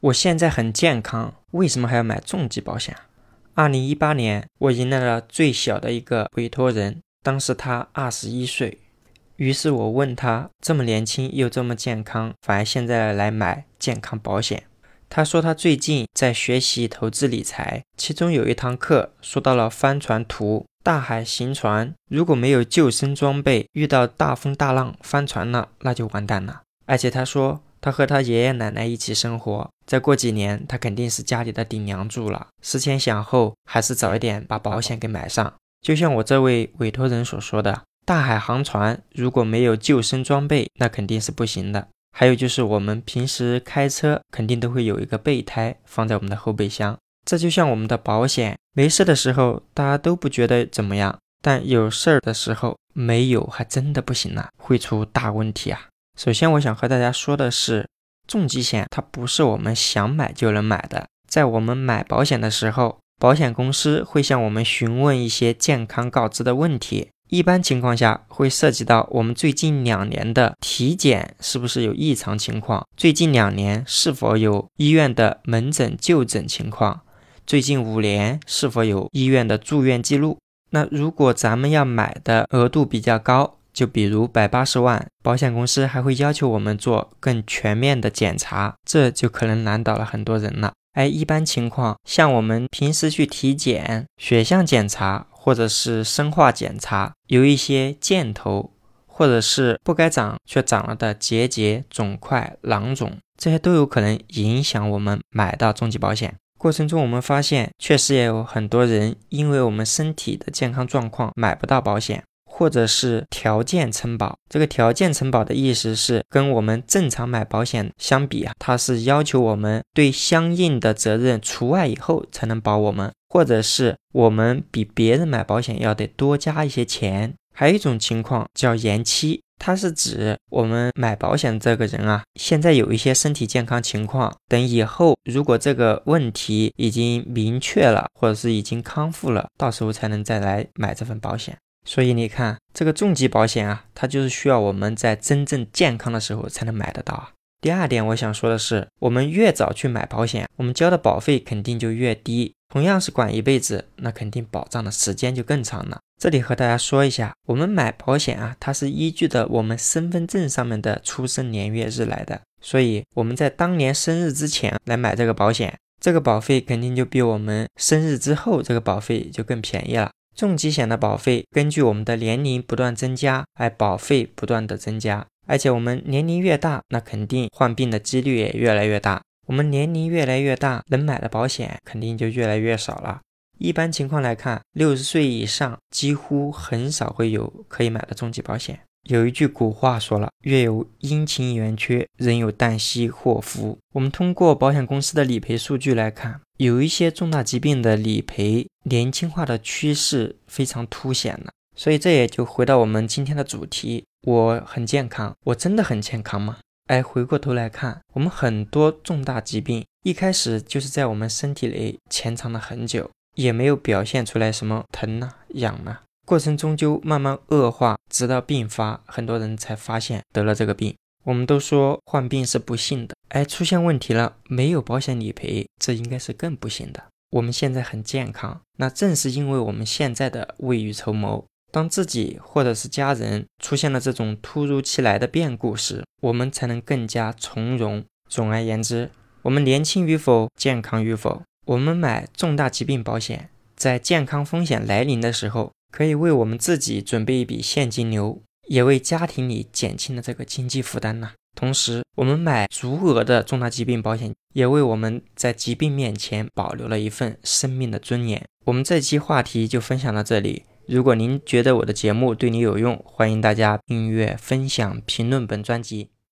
我现在很健康，为什么还要买重疾保险？二零一八年，我迎来了最小的一个委托人，当时他二十一岁。于是我问他，这么年轻又这么健康，反而现在来买健康保险？他说他最近在学习投资理财，其中有一堂课说到了帆船图。大海行船，如果没有救生装备，遇到大风大浪翻船了，那就完蛋了。而且他说。他和他爷爷奶奶一起生活，再过几年，他肯定是家里的顶梁柱了。思前想后，还是早一点把保险给买上。就像我这位委托人所说的，大海航船如果没有救生装备，那肯定是不行的。还有就是我们平时开车，肯定都会有一个备胎放在我们的后备箱。这就像我们的保险，没事的时候大家都不觉得怎么样，但有事儿的时候没有，还真的不行了，会出大问题啊。首先，我想和大家说的是，重疾险它不是我们想买就能买的。在我们买保险的时候，保险公司会向我们询问一些健康告知的问题，一般情况下会涉及到我们最近两年的体检是不是有异常情况，最近两年是否有医院的门诊就诊情况，最近五年是否有医院的住院记录。那如果咱们要买的额度比较高，就比如百八十万，保险公司还会要求我们做更全面的检查，这就可能难倒了很多人了。而一般情况，像我们平时去体检、血象检查或者是生化检查，有一些箭头，或者是不该长却长了的结节、肿块、囊肿，这些都有可能影响我们买到重疾保险。过程中，我们发现确实也有很多人因为我们身体的健康状况买不到保险。或者是条件承保，这个条件承保的意思是跟我们正常买保险相比啊，它是要求我们对相应的责任除外以后才能保我们，或者是我们比别人买保险要得多加一些钱。还有一种情况叫延期，它是指我们买保险这个人啊，现在有一些身体健康情况，等以后如果这个问题已经明确了，或者是已经康复了，到时候才能再来买这份保险。所以你看，这个重疾保险啊，它就是需要我们在真正健康的时候才能买得到啊。第二点，我想说的是，我们越早去买保险，我们交的保费肯定就越低。同样是管一辈子，那肯定保障的时间就更长了。这里和大家说一下，我们买保险啊，它是依据的我们身份证上面的出生年月日来的。所以我们在当年生日之前来买这个保险，这个保费肯定就比我们生日之后这个保费就更便宜了。重疾险的保费根据我们的年龄不断增加，而保费不断的增加，而且我们年龄越大，那肯定患病的几率也越来越大。我们年龄越来越大，能买的保险肯定就越来越少了。一般情况来看，六十岁以上几乎很少会有可以买的重疾保险。有一句古话说了：“月有阴晴圆缺，人有旦夕祸福。”我们通过保险公司的理赔数据来看，有一些重大疾病的理赔年轻化的趋势非常凸显了。所以这也就回到我们今天的主题：我很健康，我真的很健康吗？哎，回过头来看，我们很多重大疾病一开始就是在我们身体里潜藏了很久，也没有表现出来什么疼啊、痒啊。过程中就慢慢恶化，直到病发，很多人才发现得了这个病。我们都说患病是不幸的，哎，出现问题了，没有保险理赔，这应该是更不幸的。我们现在很健康，那正是因为我们现在的未雨绸缪。当自己或者是家人出现了这种突如其来的变故时，我们才能更加从容。总而言之，我们年轻与否，健康与否，我们买重大疾病保险，在健康风险来临的时候。可以为我们自己准备一笔现金流，也为家庭里减轻了这个经济负担呢。同时，我们买足额的重大疾病保险，也为我们在疾病面前保留了一份生命的尊严。我们这期话题就分享到这里。如果您觉得我的节目对你有用，欢迎大家订阅、分享、评论本专辑。